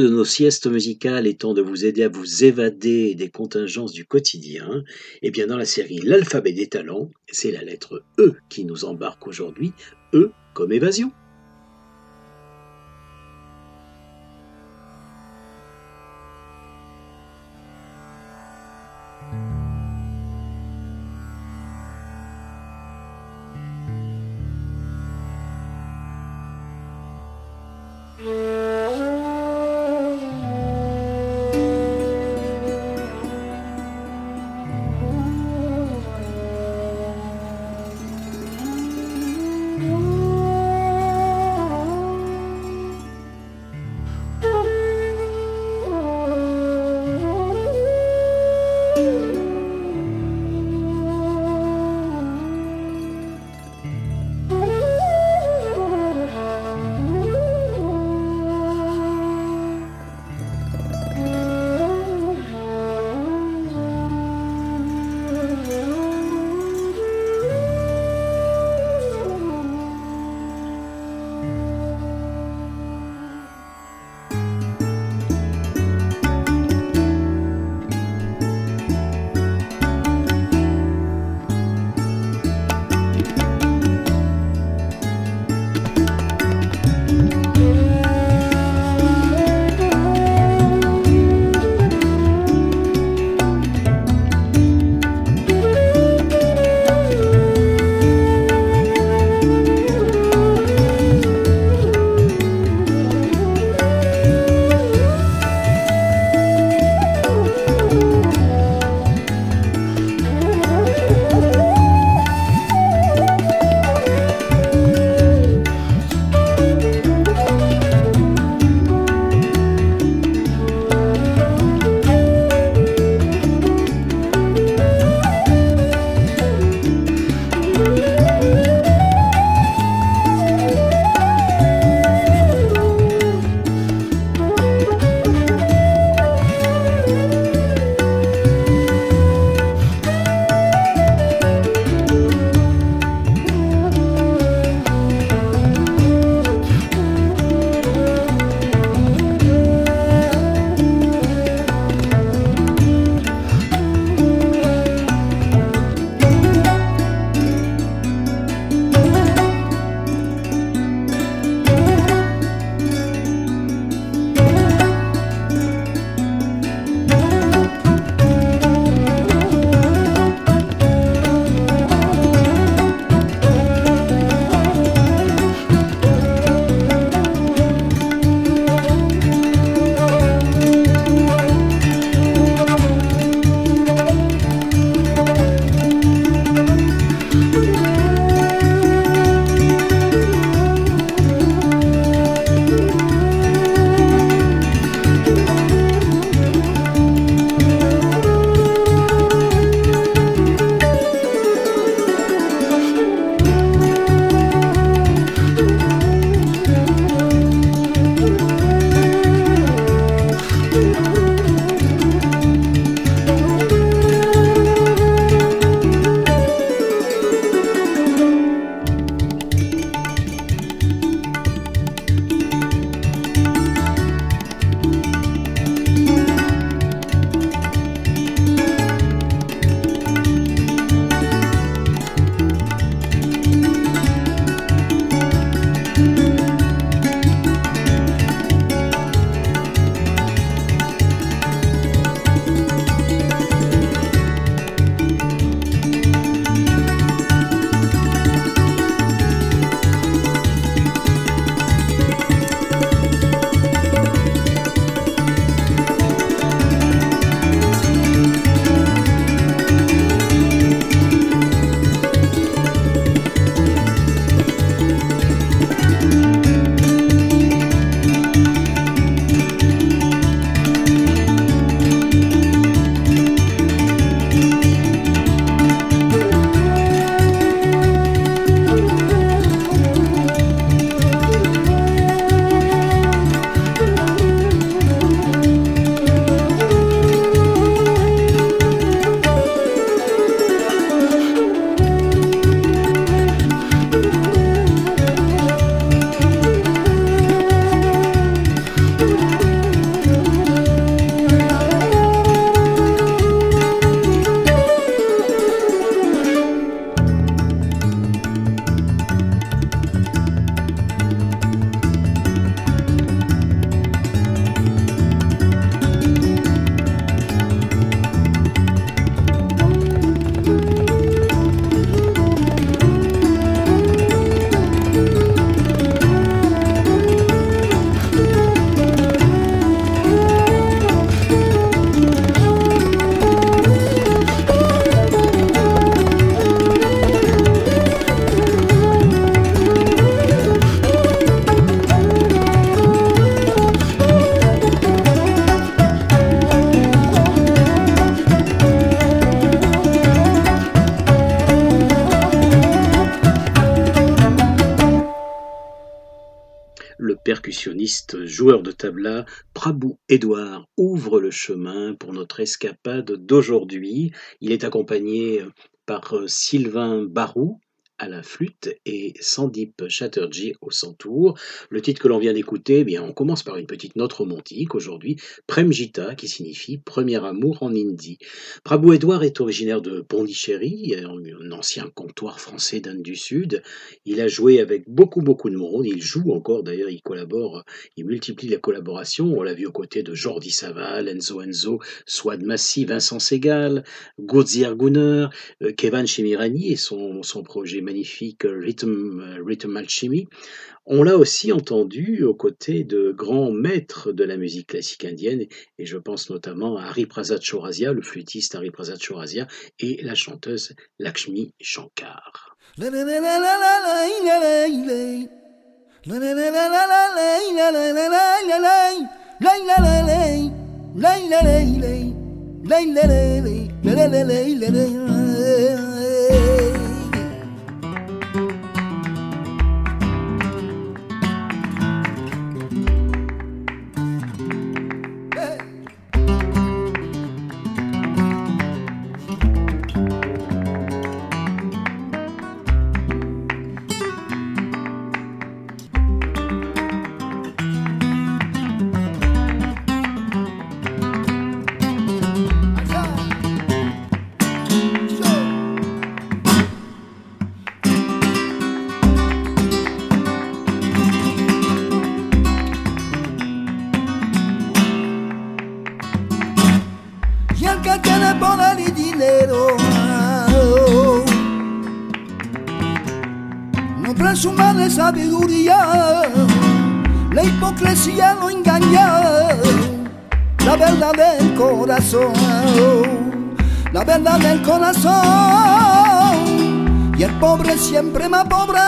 de nos siestes musicales étant de vous aider à vous évader des contingences du quotidien, et bien dans la série L'alphabet des talents, c'est la lettre E qui nous embarque aujourd'hui, E comme évasion. Tabla, Prabhu Edouard ouvre le chemin pour notre escapade d'aujourd'hui. Il est accompagné par Sylvain Barou, à la flûte et Sandip Chatterjee au santour. Le titre que l'on vient d'écouter, eh bien, on commence par une petite note romantique aujourd'hui, Premjita, qui signifie premier amour en hindi. Prabhu Edouard est originaire de Pondichéry, un ancien comptoir français d'Inde du Sud. Il a joué avec beaucoup, beaucoup de monde. Il joue encore, d'ailleurs, il collabore, il multiplie la collaboration. On l'a vu aux côtés de Jordi Saval, Enzo Enzo, Swad Massi, Vincent Segal, Gurdziar Gunner, euh, Kevin Chimirani et son, son projet magnifique Rhythm, Rhythm Alchemy. On l'a aussi entendu aux côtés de grands maîtres de la musique classique indienne, et je pense notamment à Hari Prasad Chaurasia, le flûtiste Hari Prasad Chaurasia, et la chanteuse Lakshmi Shankar. Sabiduría, la hipocresía lo engaña, la verdad del corazón, la verdad del corazón, y el pobre siempre más pobre.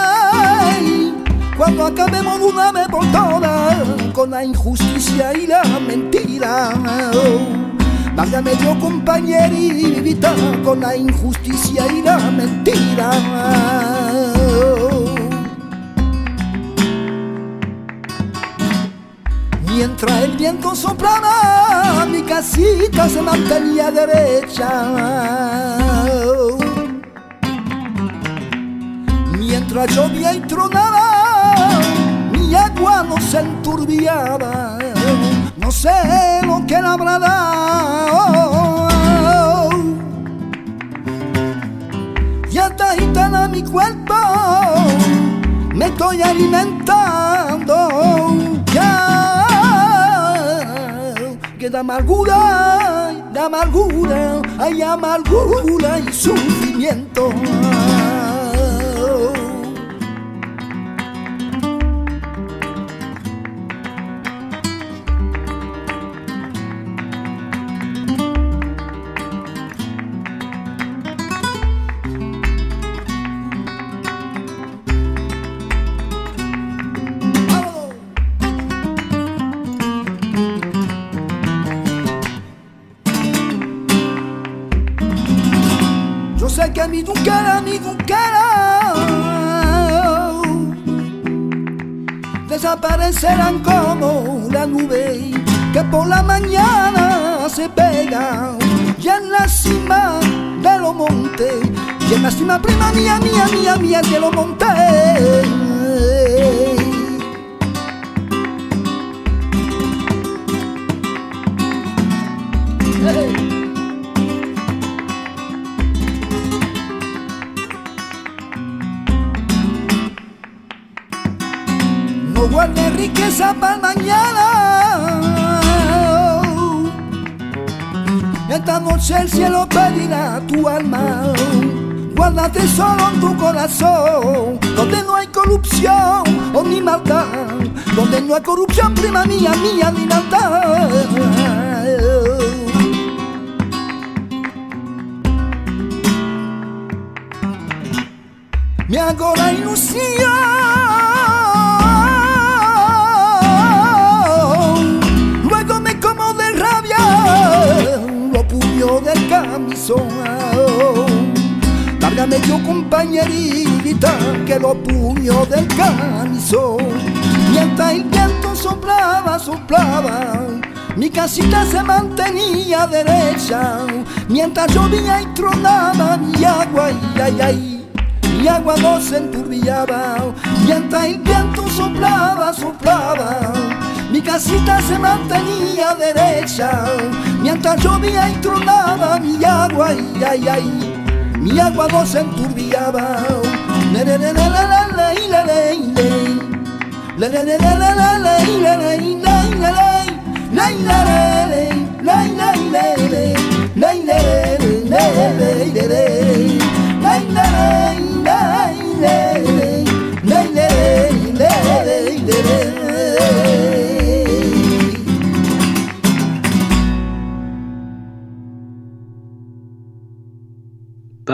Cuando acabemos una vez por todas con la injusticia y la mentira. Válgame yo compañerita con la injusticia y la mentira. Mientras el viento soplaba, mi casita se mantenía derecha. Mientras llovía y tronaba, mi agua no se enturbiaba. No sé lo que la habrá dado. Ya está gitana mi cuerpo, me estoy alimentando. Da amargura, da amargura, hay amargura y sufrimiento. Mi duquera, mi duquera desaparecerán como la nube que por la mañana se pega y en la cima de los montes y en la cima prima mía, mía, mía, mía de los montes. Para mañana. Esta noche el cielo pedirá tu alma. Guárdate solo en tu corazón, donde no hay corrupción o ni maldad, donde no hay corrupción, prima mía, mía, ni maldad. Me hago la ilusión del camisón. Cárgame yo compañerita que lo puño del camisón. mientras el viento soplaba, soplaba. Mi casita se mantenía derecha, mientras llovía y tronaba mi agua, y ay, ay, mi agua no se enturbiaba, mientras el viento soplaba, soplaba. Mi casita se mantenía derecha, mientras llovía y tronaba mi agua, y ay, ay, mi agua no se enturbiaba.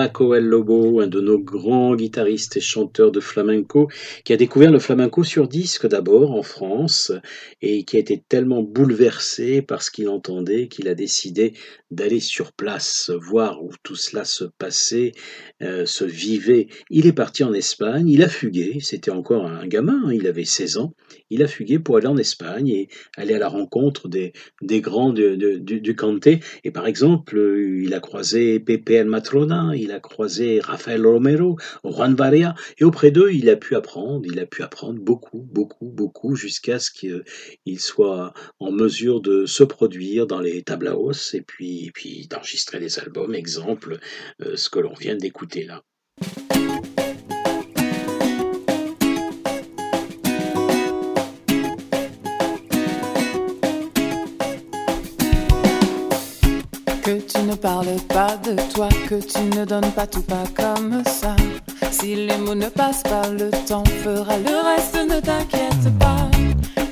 Paco El Lobo, un de nos grands guitaristes et chanteurs de flamenco, qui a découvert le flamenco sur disque d'abord en France et qui a été tellement bouleversé par ce qu'il entendait qu'il a décidé d'aller sur place, voir où tout cela se passait, euh, se vivait. Il est parti en Espagne, il a fugué, c'était encore un gamin, hein, il avait 16 ans, il a fugué pour aller en Espagne et aller à la rencontre des, grands du, du, Canté. Et par exemple, il a croisé Pepe El Matrona, il a croisé Rafael Romero, Juan Varea, et auprès d'eux, il a pu apprendre, il a pu apprendre beaucoup, beaucoup, beaucoup, jusqu'à ce qu'il soit en mesure de se produire dans les tablaos et puis, et puis d'enregistrer des albums, exemple, euh, ce que l'on vient d'écouter là. Ne parle pas de toi, que tu ne donnes pas tout pas comme ça. Si les mots ne passent pas, le temps fera le reste, ne t'inquiète pas.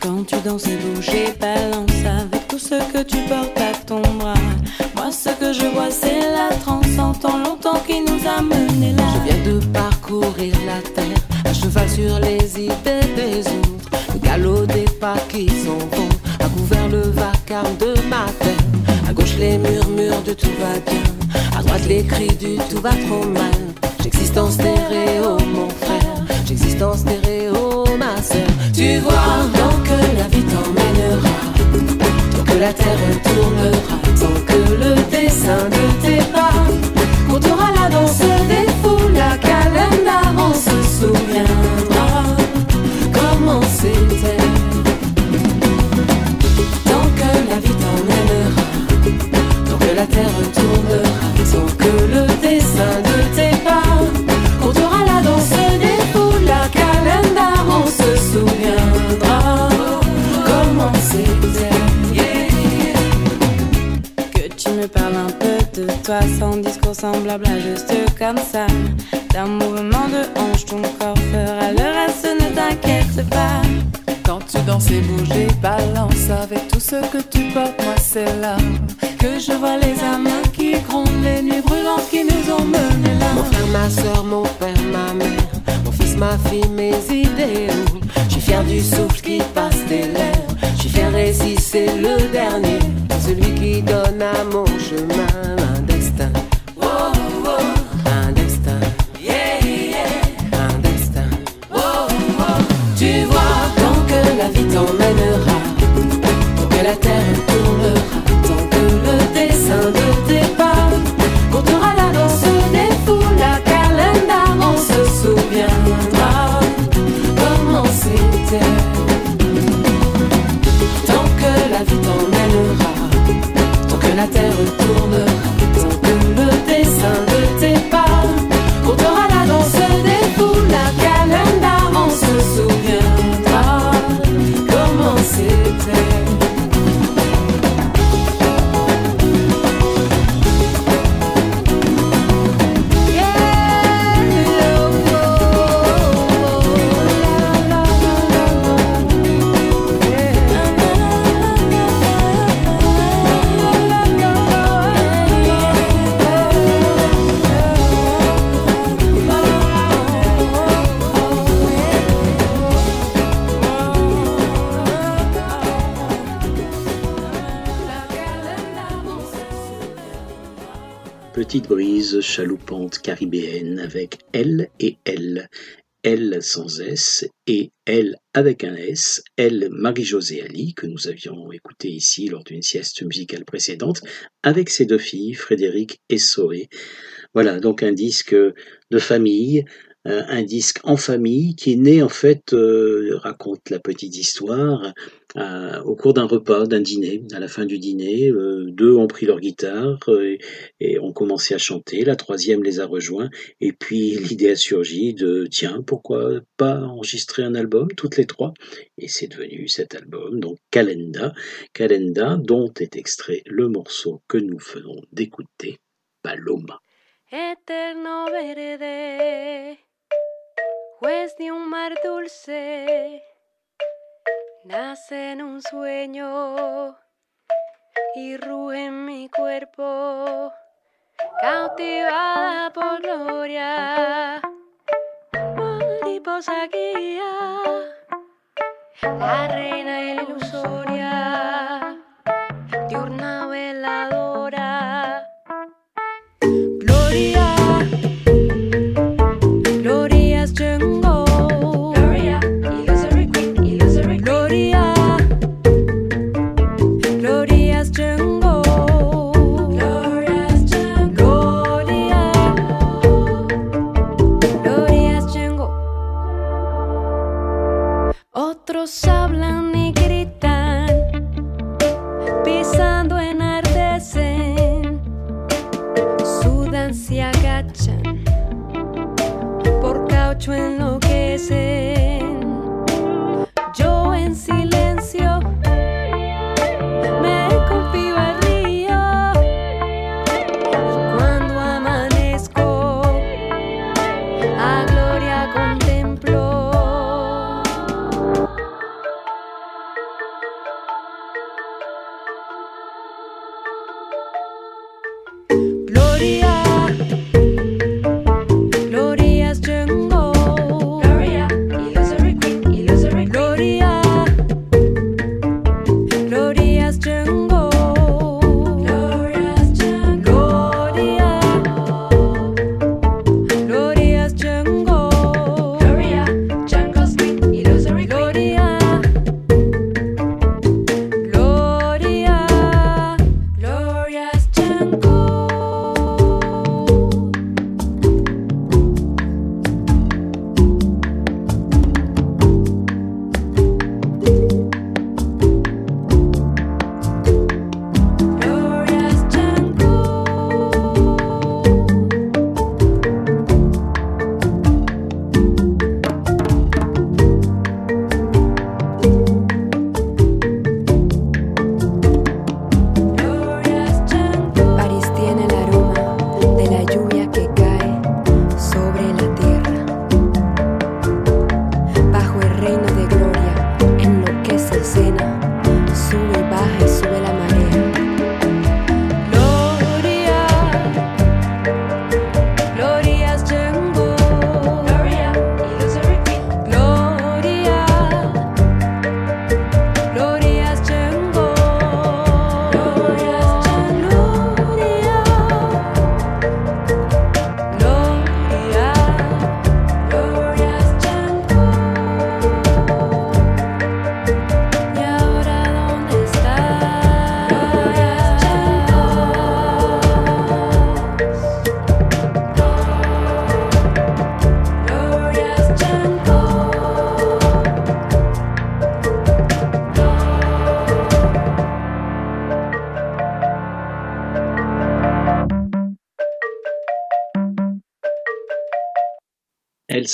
Quand tu danses et bouges et balances avec tout ce que tu portes à ton bras. Moi, ce que je vois, c'est la transe en temps longtemps qui nous a menés là. Je viens de parcourir la terre, à cheval sur les idées des autres. Le galop des pas qui sont bons a couvert le vacarme de ma terre les murmures de tout va bien. À droite les cris du tout va trop mal. J'existe en stéréo, mon frère. J'existe en stéréo, ma sœur. Tu vois, tant que la vie t'emmènera, tant que la terre tournera, tant que le dessin de tes pas comptera la danse des fous, la calendar, on se souviendra comment c'était. Semblable à juste comme ça. D'un mouvement de hanche, ton corps fera le reste, ne t'inquiète pas. Quand tu danses et bouges et balances avec tout ce que tu portes, moi c'est là que je vois les âmes qui grondent, les nuits brûlantes qui nous ont menés là. Mon frère, ma soeur, mon père, ma mère, mon fils, ma fille, mes idéaux. Je suis fier du souffle qui passe des lèvres. Je suis fier et si c'est le dernier, celui qui donne à mon chemin petite brise chaloupante caribéenne avec elle et elle. L sans S et L avec un S, L Marie-Josée Ali, que nous avions écouté ici lors d'une sieste musicale précédente, avec ses deux filles, Frédéric et Zoé. Voilà, donc un disque de famille, euh, un disque en famille qui est né en fait, euh, raconte la petite histoire, euh, au cours d'un repas, d'un dîner. À la fin du dîner, deux ont pris leur guitare et, ont commencé à chanter. La troisième les a rejoints et puis l'idée a surgi de tiens pourquoi pas enregistrer un album toutes les trois? Et c'est devenu cet album donc Calenda, Calenda dont est extrait le morceau que nous venons d'écouter, Paloma. Eterno verde mar dulce, nace en un sueño y ruge en mi cuerpo, cautivada por gloria, mariposa guía, la reina ilusoria,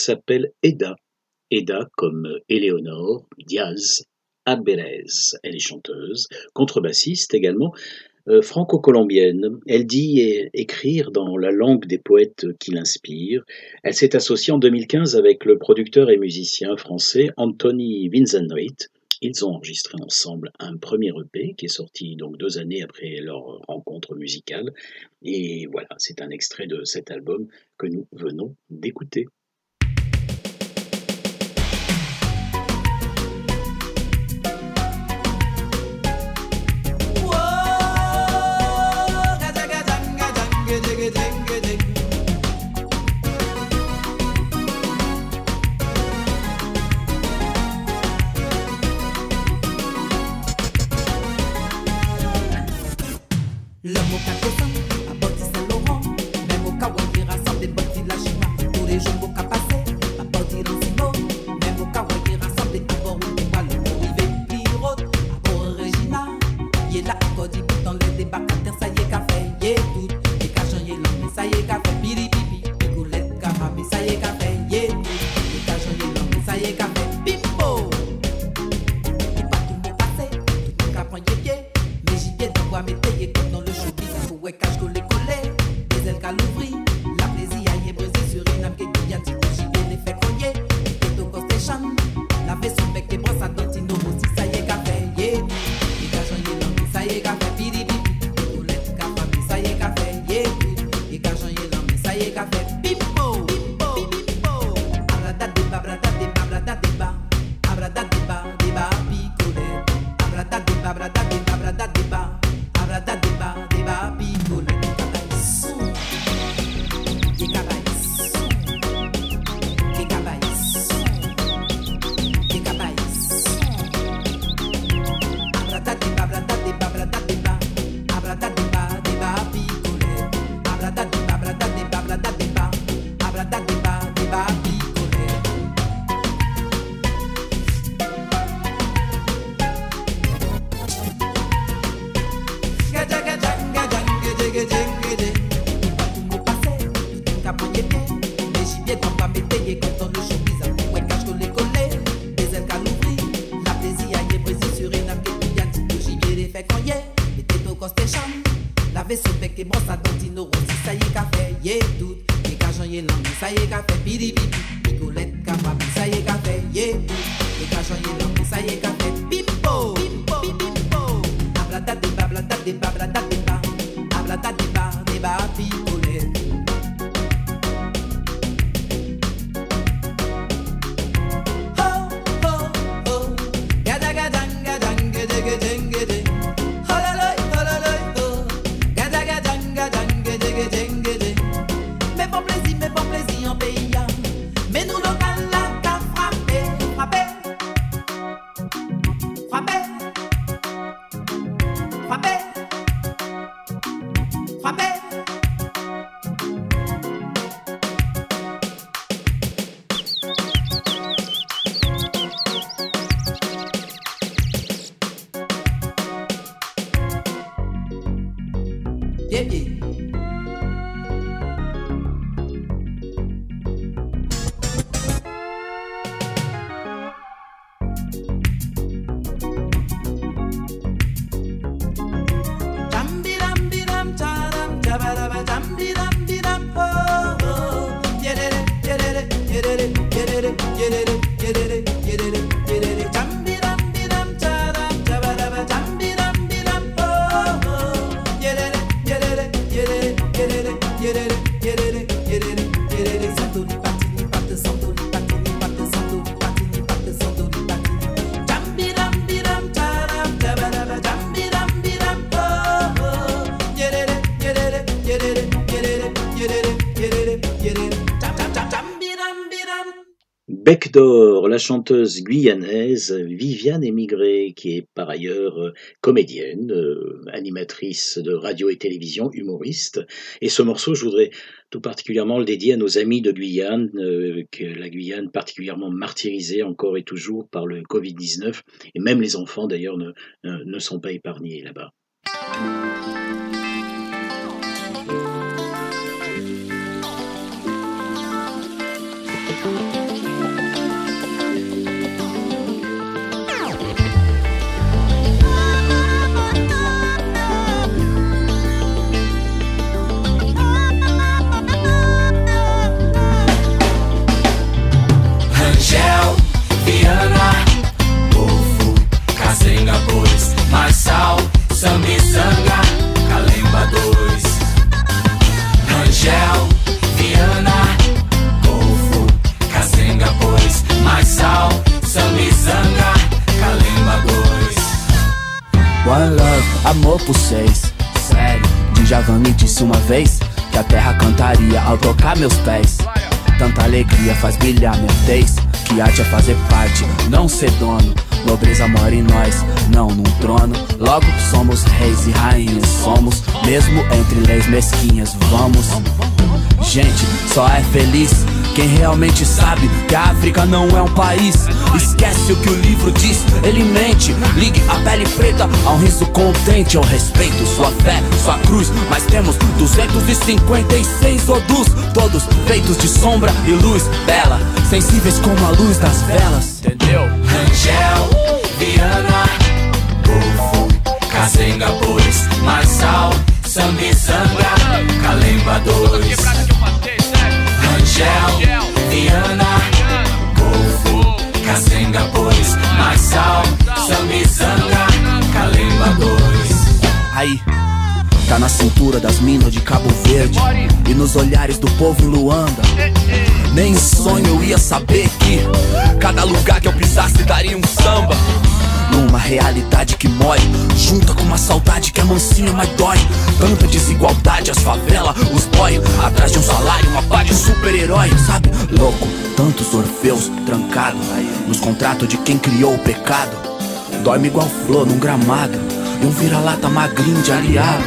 s'appelle Eda. Eda comme Éléonore Diaz Aberez. Elle est chanteuse, contrebassiste également, euh, franco-colombienne. Elle dit écrire dans la langue des poètes qui l'inspirent. Elle s'est associée en 2015 avec le producteur et musicien français Anthony Vinzenrit. Ils ont enregistré ensemble un premier EP qui est sorti donc deux années après leur rencontre musicale. Et voilà, c'est un extrait de cet album que nous venons d'écouter. Chanteuse guyanaise Viviane Émigré, qui est par ailleurs euh, comédienne, euh, animatrice de radio et télévision, humoriste. Et ce morceau, je voudrais tout particulièrement le dédier à nos amis de Guyane, euh, que la Guyane particulièrement martyrisée encore et toujours par le Covid-19. Et même les enfants, d'ailleurs, ne, ne- ne sont pas épargnés là-bas. Disse uma vez que a terra cantaria ao tocar meus pés. Tanta alegria faz brilhar minha tez. Que arte é fazer parte, não ser dono. Nobreza mora em nós, não num trono. Logo somos reis e rainhas, somos mesmo entre leis mesquinhas. Vamos, gente, só é feliz quem realmente sabe que a África não é um país. Esquece o que o livro diz, ele mente. Ligue a pele preta a um riso contente. Eu respeito sua fé, sua cruz, mas temos 256 odus, todos feitos de sombra e luz bela, sensíveis como a luz das velas. Entendeu? Rangel, Viana, Ovo, Casenga Bois, Marçal, Sambizanga, Calemba 2. Rangel, Viana, Ovo, Casenga Bois, Marçal, Sambizanga, Calemba 2. Aí, tá na cintura das minas de Cabo Verde e nos olhares do povo em Luanda. Nem em sonho eu ia saber que cada lugar que eu pisasse daria um. Numa realidade que morre, junta com uma saudade que é mansinha, mas dói. Tanta desigualdade, as favelas, os boy, atrás de um salário, uma pá de super-herói, sabe? Louco, tantos orfeus trancados nos contratos de quem criou o pecado. Dorme igual flor num gramado e um vira-lata magrinho de aliado.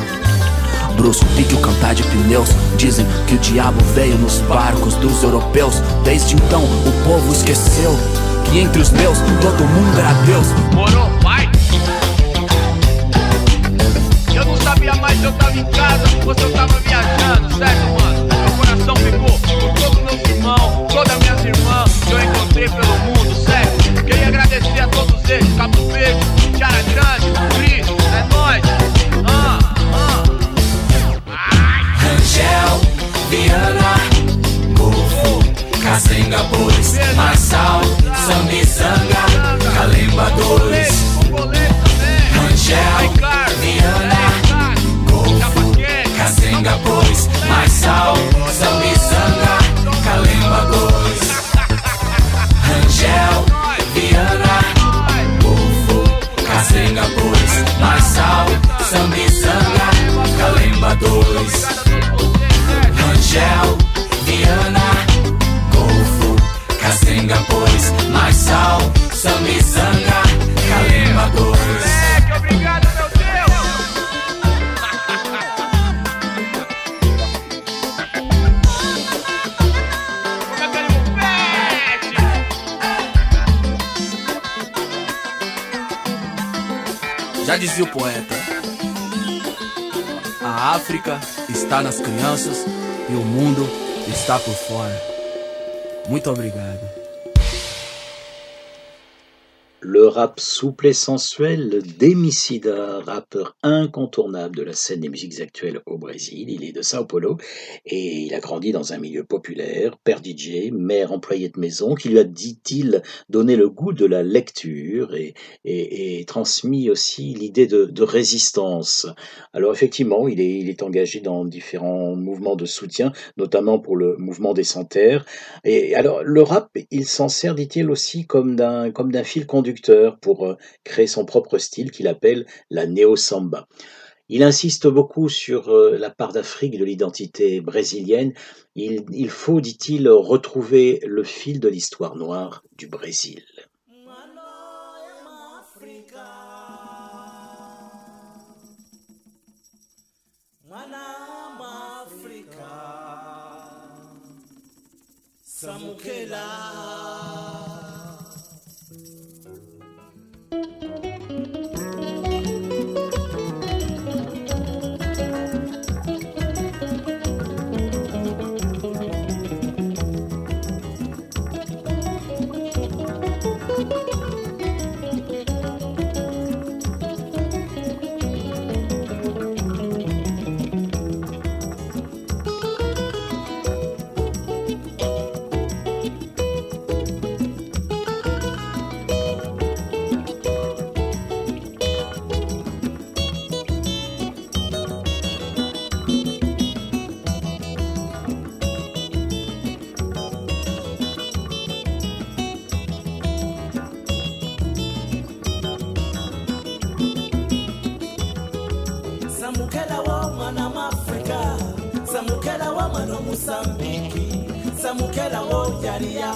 Brusco, pique o cantar de pneus. Dizem que o diabo veio nos barcos dos europeus. Desde então o povo esqueceu que entre os meus todo mundo era Deus. Morou, mas eu tava em casa, você tava viajando, certo, mano? Meu coração ficou com todos meus irmãos, todas minhas irmãs que eu encontrei pelo mundo, certo? Queria agradecer a todos eles, Cabo Verde, Tiara Grande, Cris, é nóis. Ah, ah. Rangel, Viana, Mufo, Cazenga Bois, Marçal, Sambizanga, Calemba 2, né? Rangel, Viana miçanga, pois Mais sal, são calemba, dois. Rangel, Viana, Golfo, Cazenga, pois Mais sal, são calemba, dois. Rangel, Viana, Golfo, Cazenga, pois Mais sal, são calemba, dois. Já dizia o poeta: A África está nas crianças e o mundo está por fora. Muito obrigado. Rap souple et sensuel d'Emicida, rappeur incontournable de la scène des musiques actuelles au Brésil. Il est de Sao Paulo et il a grandi dans un milieu populaire, père DJ, mère employé de maison, qui lui a, dit-il, donné le goût de la lecture et, transmis aussi l'idée de, résistance. Alors effectivement, il est, engagé dans différents mouvements de soutien, notamment pour le mouvement des sans-terres. Et alors, le rap, il s'en sert, dit-il, aussi comme d'un fil conducteur pour euh, créer son propre style qu'il appelle la néo-samba. Il insiste beaucoup sur euh, la part d'Afrique de l'identité brésilienne. Il, il faut, dit-il, retrouver le fil de l'histoire noire du Brésil. Mozambiki, Samukela wo ya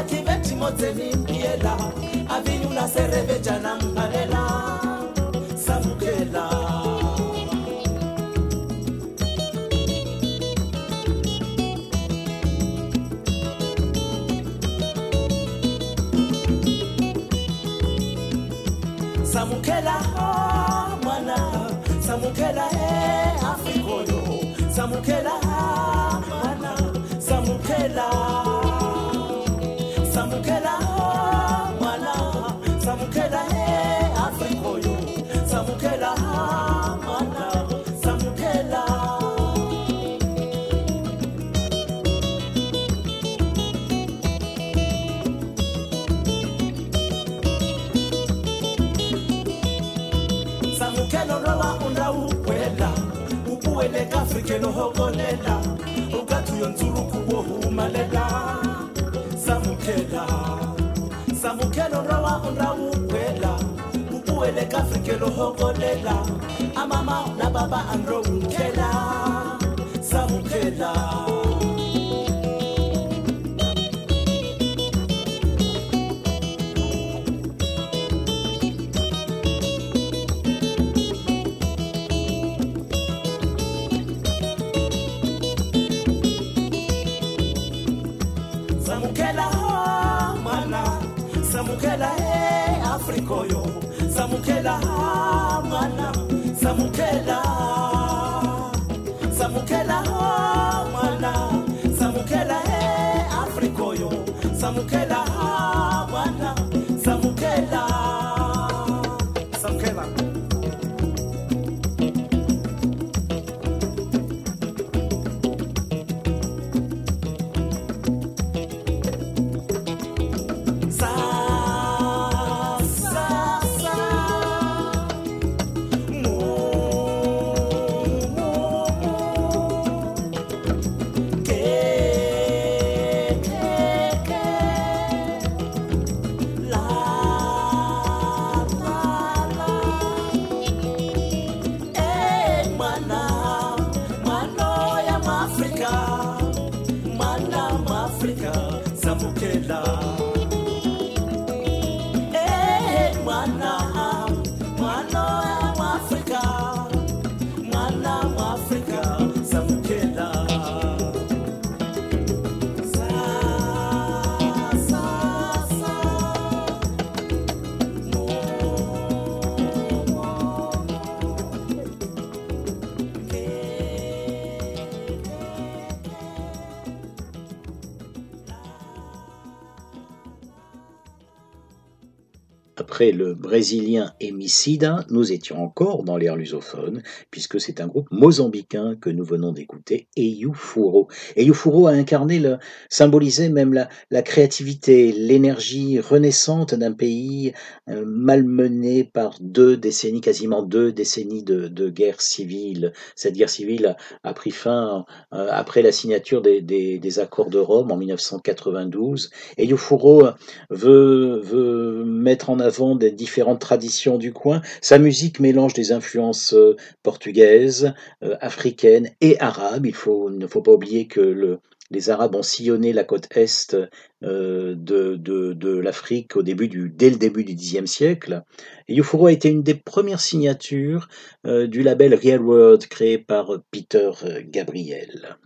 Nativeti moteni mkiela Avinyula na Samukela. Samukela oh, mwana. Samukela eh, Afrikoyo Samukela samukela e afrika oyo. Samukela ah, mana. Samukela. Samukela lola undaukwela ukuweleka afrika nohokolela ukatuyo nzulukuwo humalela. Samukela. Samukelo rawa unawuku uwele kafrike lohokolela amama nababa andromkhela samkhela samukela mwana. Samukela. Samukela Après le brésilien Emicida, nous étions encore dans l'air lusophone, puisque c'est un groupe mozambicain que nous venons d'écouter, Eyufuro. Eyufuro a incarné, le, symbolisé même la, créativité, l'énergie renaissante d'un pays euh, malmené par deux décennies, quasiment deux décennies de, guerre civile. Cette guerre civile a, pris fin euh, après la signature des, accords de Rome en 1992. Eyufuro veut, veut mettre en avant des différentes traditions du coin. Sa musique mélange des influences euh, portugaises, euh, africaines et arabes. Il, ne faut pas oublier que le, les Arabes ont sillonné la côte est euh, de, l'Afrique au début du, dès le début du Xe siècle. Et a été une des premières signatures du label Real World créé par Peter Gabriel.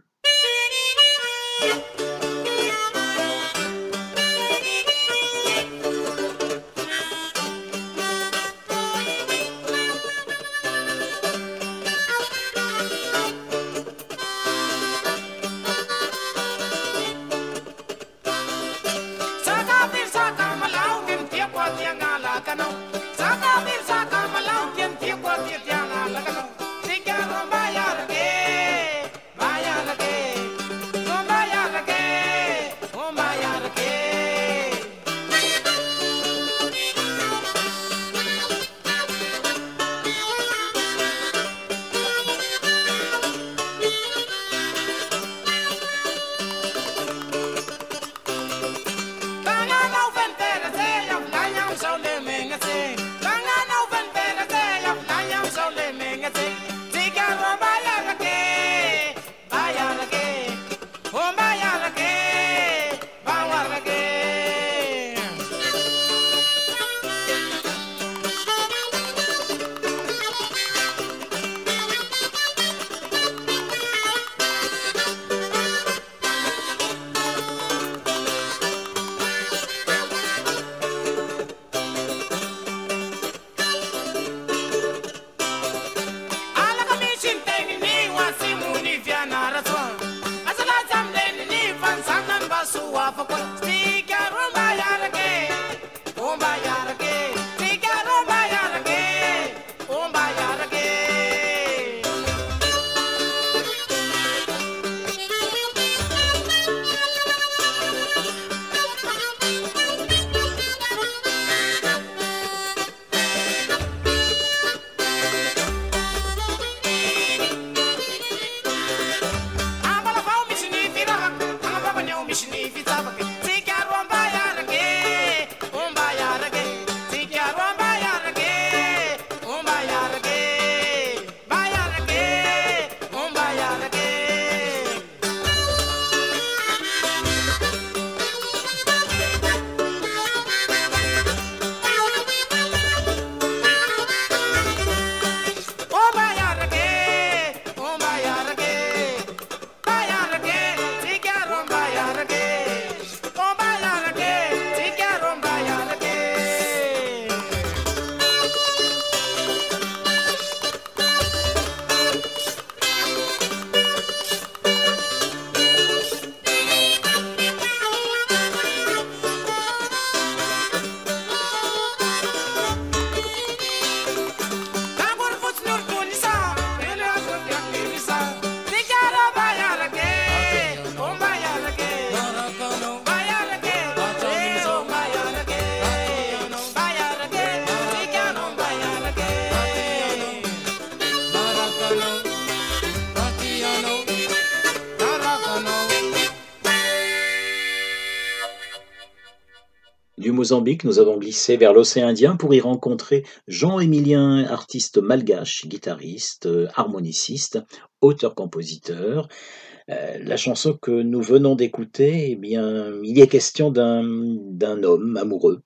Nous avons glissé vers l'océan Indien pour y rencontrer Jean-Émilien, artiste malgache, guitariste, euh, harmoniciste, auteur-compositeur. Euh, la chanson que nous venons d'écouter, eh bien, il est question d'un d'un homme amoureux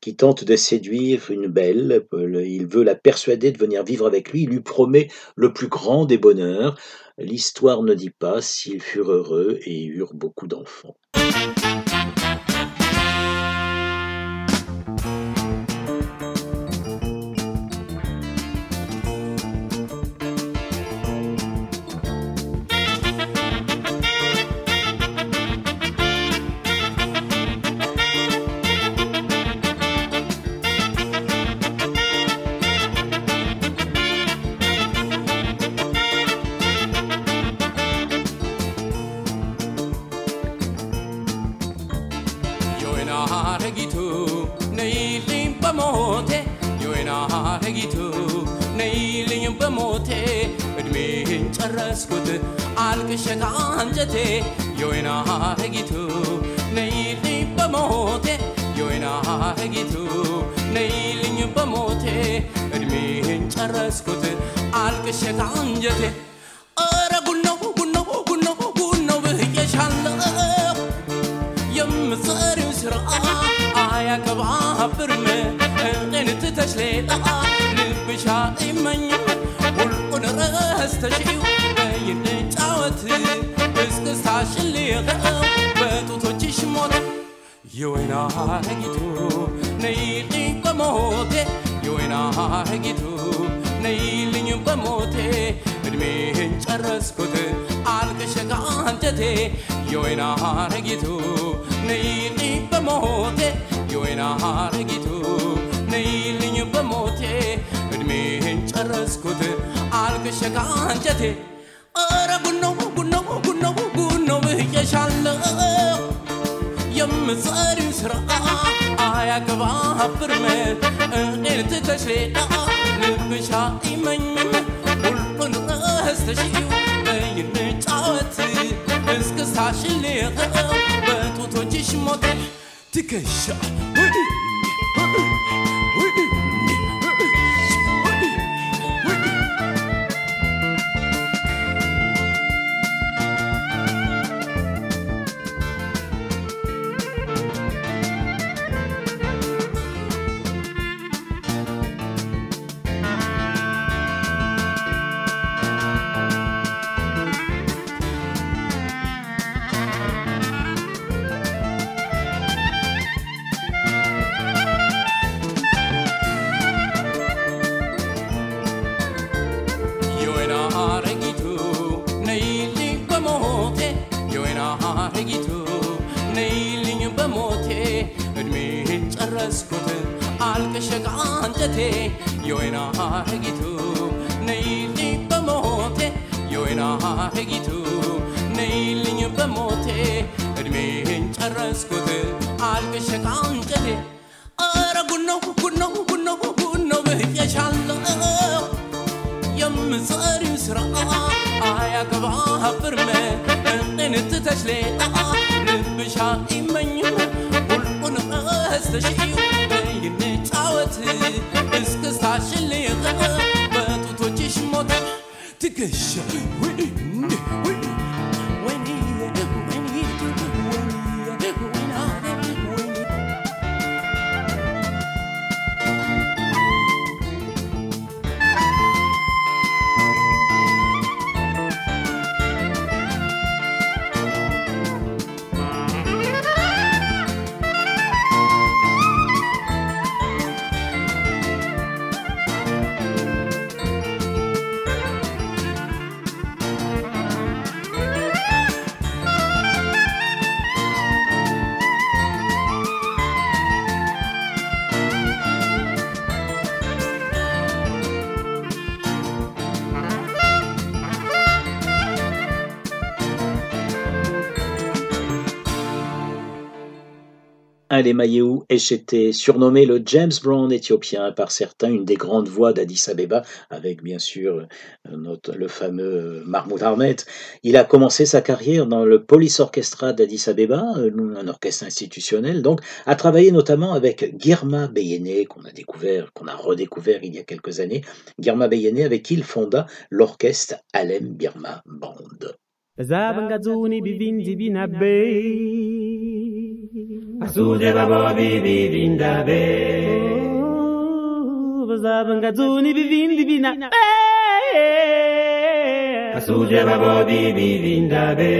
qui tente de séduire une belle. Il veut la persuader de venir vivre avec lui. Il lui promet le plus grand des bonheurs. L'histoire ne dit pas s'ils furent heureux et eurent beaucoup d'enfants. አልቅሼ ከአንጀቴ የወይና ሐረጊቱ ነይልኝ በሞቴ የወይና ሐረጊቱ ነይልኝ በሞቴ እድሜን ጨረስኩት አልቅሼ ከአንጀቴ የወይና ሐረጊቱ ነይልኝ በሞቴ የወይና ሐረጊቱ ነይልኝ በሞቴ እድሜን ጨረስኩት አልቅሼ ከአንጀቴ የወይና ሐረጊቱ ነይልኝ በሞቴ የወይና ሐረጊቱ ነይልኝ በሞቴ እድሜን ጨረስኩት አልቅሼ ከአንጀቴ ቢያብርምን እንድትተሽ ልብሻ ይመኝምን ሁሉን እስተሽው በይንጫወት እስክሳሽልየኸ በጡቶችሽ ሞቴ ትከሻ Alemayehu Echete, surnommé le James Brown éthiopien par certains, une des grandes voix d'Addis Abeba, avec bien sûr euh, notre, le fameux Mahmoud Ahmed. Il a commencé sa carrière dans le Police Orchestra d'Addis Abeba, euh, un orchestre institutionnel, donc, a travaillé notamment avec Girma Beyene, qu'on a découvert, qu'on a redécouvert il y a quelques années. Girma Beyene, avec qui il fonda l'orchestre Alem Birma Band. Zabangazuni bivindi binabe asuje babo bibi bindabe zabangazuni bivindi binabe asuje babo bibi bindabe.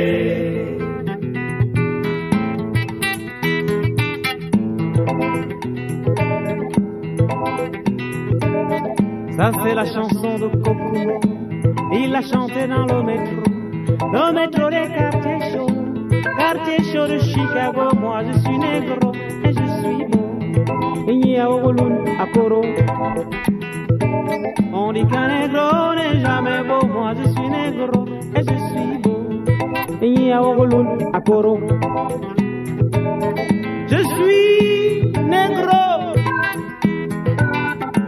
Ça c'est la chanson de Kokumo, il l'a chantée dans le métro. Le métro des quartiers chauds, quartier chaud de Chicago, moi je suis négro et je suis beau. Ogolun à Koro. On dit qu'un négro n'est jamais beau, moi je suis négro et je suis beau. Ogolun à Koro. Je suis négro.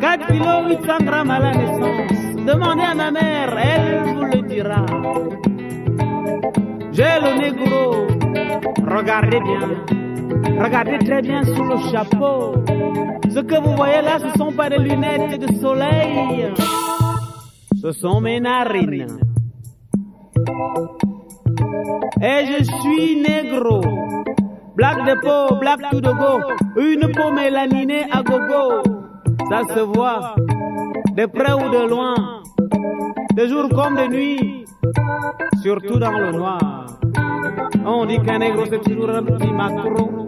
4 kilos 800 grammes à la naissance. Demandez à ma mère, elle vous le dira. J'ai le négro. Regardez bien. Regardez très bien sous le chapeau. Ce que vous voyez là, ce sont pas des lunettes de soleil. Ce sont mes narines. Et je suis négro. Black de peau, black tout de go. Une peau mélaninée à gogo. Ça se voit. De près ou de loin. De jour comme de nuit surtout dans le noir. On dit qu'un négro c'est toujours un petit macro,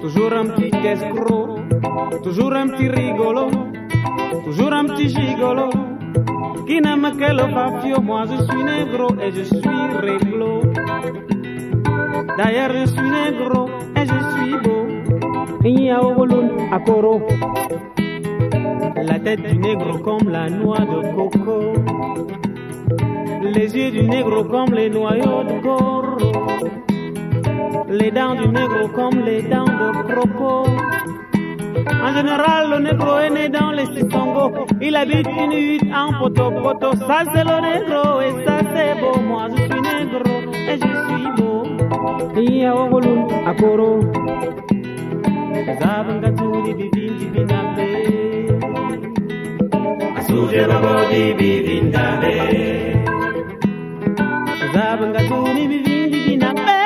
toujours un petit escroc, toujours un petit rigolo, toujours un petit gigolo. Qui n'aime que le fafio, moi je suis négro et je suis réglo. D'ailleurs je suis négro et je suis beau. À Koro. La tête du négro comme la noix de coco les yeux du négro comme les noyaux de corps, les dents du négro comme les dents de croco. En général, le négro est né dans les Sissongo. Il habite une hutte en poto-poto. Ça, c'est le négro et ça, c'est beau. Moi, je suis négro et je suis beau. Iya ogolun akoro. Zabanga tuli bibindi binabe. Asuje babo bibindabe. sabanga tuni bivindi dinabe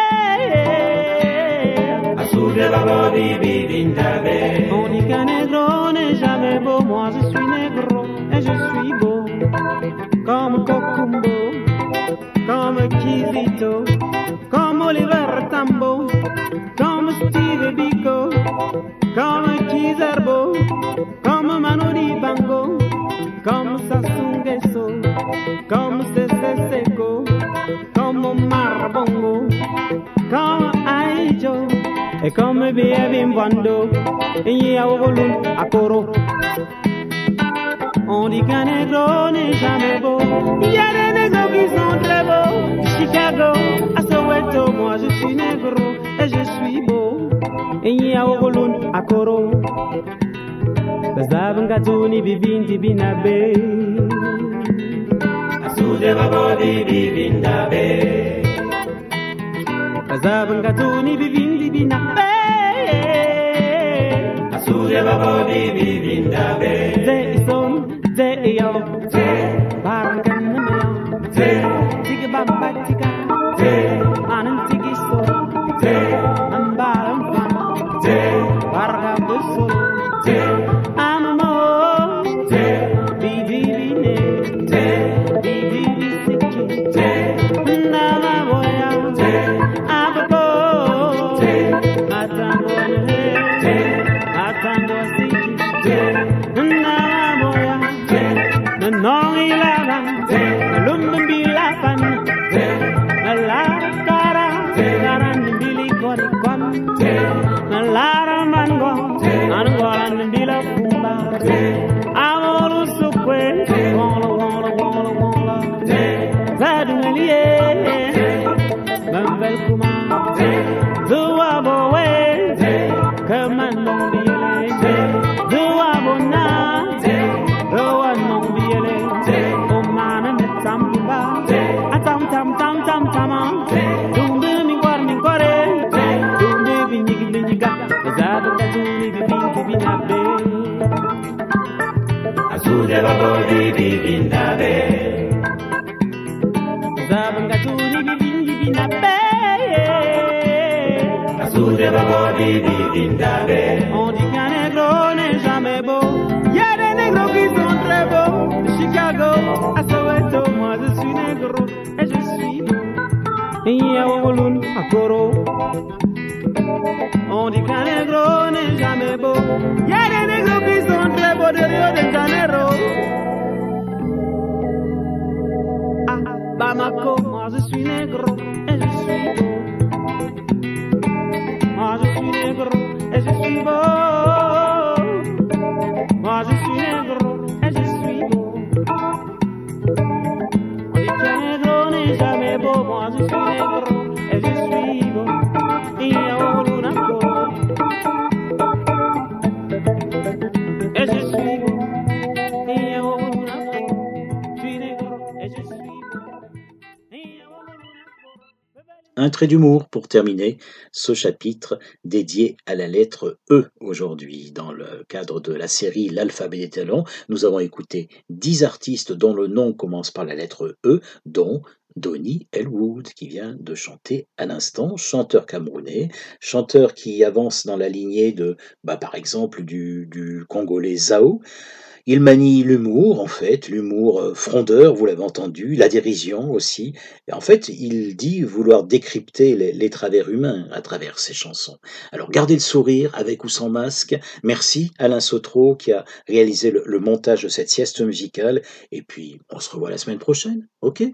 Asurde la rodi bidindabe Bonica negrone jamais beau Moi je suis negro et je suis beau Comme Kokumbo Comme Kirito Comme Oliver Tambo Comme Steve Biko Comme Kizerbo Comme Manu Dibango Comme Sassou Nguesso Comme Sese Seko Aijo, et comme Biabim Bando, et Yaoulun Akoro. On dit qu'un négro n'est jamais beau. Il y a des négros qui sont très beaux. Chicago, à Soweto, moi je suis négro et je suis beau. Et il y a Ogolun à Koro. Bazabangazuni bivindi binabe. Asuje babodi bibindabe. Bazabangazuni bivindi binabe Asuje baboni bivindabe Ze isom, ze iyo. Ze. Barangana mayo Ze. Tigibamba tiga saboda On dit qu'un négro n'est jamais beau. Y'a des négros qui sont très beaux. De Chicago à Soweto, moi je suis négro et je suis On dit qu'un négro n'est jamais beau. chamaco Un trait d'humour pour terminer ce chapitre dédié à la lettre E aujourd'hui. Dans le cadre de la série L'alphabet des talents, nous avons écouté 10 artistes dont le nom commence par la lettre E, dont Donny Elwood, qui vient de chanter à l'instant, chanteur camerounais, chanteur qui avance dans la lignée de, bah, par exemple, du, du Congolais Zao. Il manie l'humour, en fait, l'humour euh, frondeur, vous l'avez entendu, la dérision aussi. Et en fait, il dit vouloir décrypter les, travers humains à travers ses chansons. Alors, gardez le sourire avec ou sans masque. Merci Alain Sautreau qui a réalisé le, le montage de cette sieste musicale. Et puis, on se revoit la semaine prochaine. OK?